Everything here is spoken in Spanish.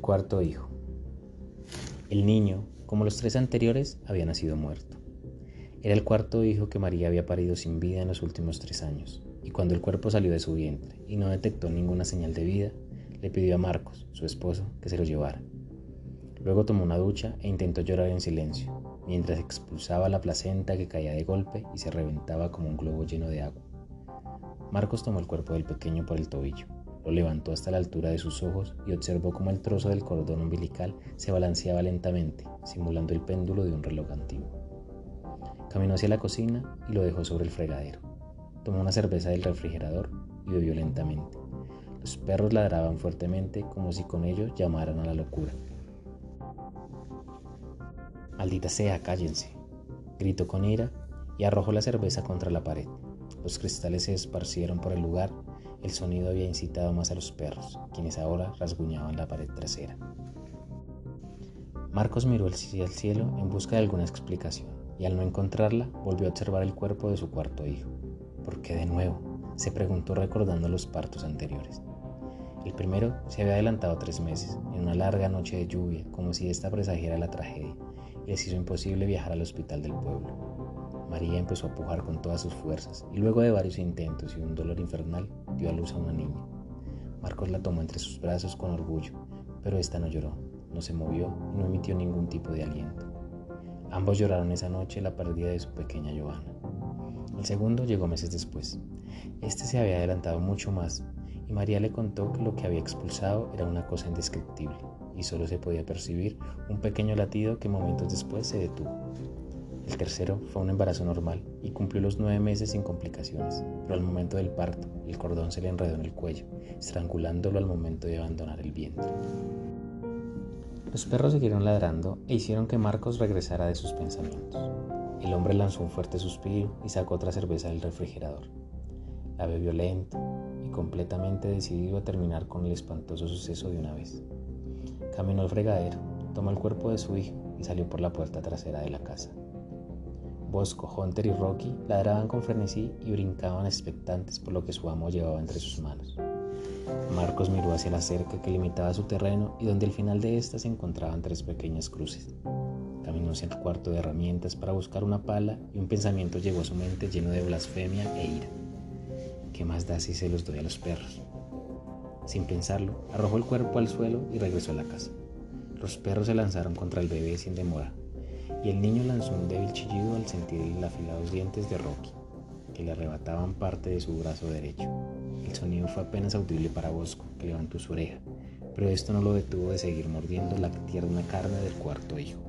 cuarto hijo. El niño, como los tres anteriores, había nacido muerto. Era el cuarto hijo que María había parido sin vida en los últimos tres años, y cuando el cuerpo salió de su vientre y no detectó ninguna señal de vida, le pidió a Marcos, su esposo, que se lo llevara. Luego tomó una ducha e intentó llorar en silencio, mientras expulsaba la placenta que caía de golpe y se reventaba como un globo lleno de agua. Marcos tomó el cuerpo del pequeño por el tobillo lo levantó hasta la altura de sus ojos y observó cómo el trozo del cordón umbilical se balanceaba lentamente, simulando el péndulo de un reloj antiguo. Caminó hacia la cocina y lo dejó sobre el fregadero. Tomó una cerveza del refrigerador y bebió lentamente. Los perros ladraban fuertemente como si con ellos llamaran a la locura. Maldita sea, cállense, gritó con ira y arrojó la cerveza contra la pared. Los cristales se esparcieron por el lugar el sonido había incitado más a los perros, quienes ahora rasguñaban la pared trasera. Marcos miró hacia el cielo en busca de alguna explicación y al no encontrarla volvió a observar el cuerpo de su cuarto hijo. ¿Por qué de nuevo? se preguntó recordando los partos anteriores. El primero se había adelantado tres meses, en una larga noche de lluvia, como si esta presagiera la tragedia, y les hizo imposible viajar al hospital del pueblo. María empezó a pujar con todas sus fuerzas y luego de varios intentos y un dolor infernal dio a luz a una niña. Marcos la tomó entre sus brazos con orgullo, pero esta no lloró, no se movió y no emitió ningún tipo de aliento. Ambos lloraron esa noche la pérdida de su pequeña Joana. El segundo llegó meses después. Este se había adelantado mucho más y María le contó que lo que había expulsado era una cosa indescriptible y solo se podía percibir un pequeño latido que momentos después se detuvo. El tercero fue un embarazo normal y cumplió los nueve meses sin complicaciones, pero al momento del parto el cordón se le enredó en el cuello, estrangulándolo al momento de abandonar el vientre. Los perros siguieron ladrando e hicieron que Marcos regresara de sus pensamientos. El hombre lanzó un fuerte suspiro y sacó otra cerveza del refrigerador. La bebió lento y completamente decidido a terminar con el espantoso suceso de una vez. Caminó al fregadero, tomó el cuerpo de su hijo y salió por la puerta trasera de la casa. Bosco, Hunter y Rocky ladraban con frenesí y brincaban expectantes por lo que su amo llevaba entre sus manos. Marcos miró hacia la cerca que limitaba su terreno y donde al final de ésta se encontraban tres pequeñas cruces. Caminó hacia el cuarto de herramientas para buscar una pala y un pensamiento llegó a su mente lleno de blasfemia e ira. ¿Qué más da si se los doy a los perros? Sin pensarlo, arrojó el cuerpo al suelo y regresó a la casa. Los perros se lanzaron contra el bebé sin demora, y el niño lanzó un débil chillido al sentir el afilados dientes de Rocky, que le arrebataban parte de su brazo derecho. El sonido fue apenas audible para Bosco, que levantó su oreja, pero esto no lo detuvo de seguir mordiendo la tierna carne del cuarto hijo.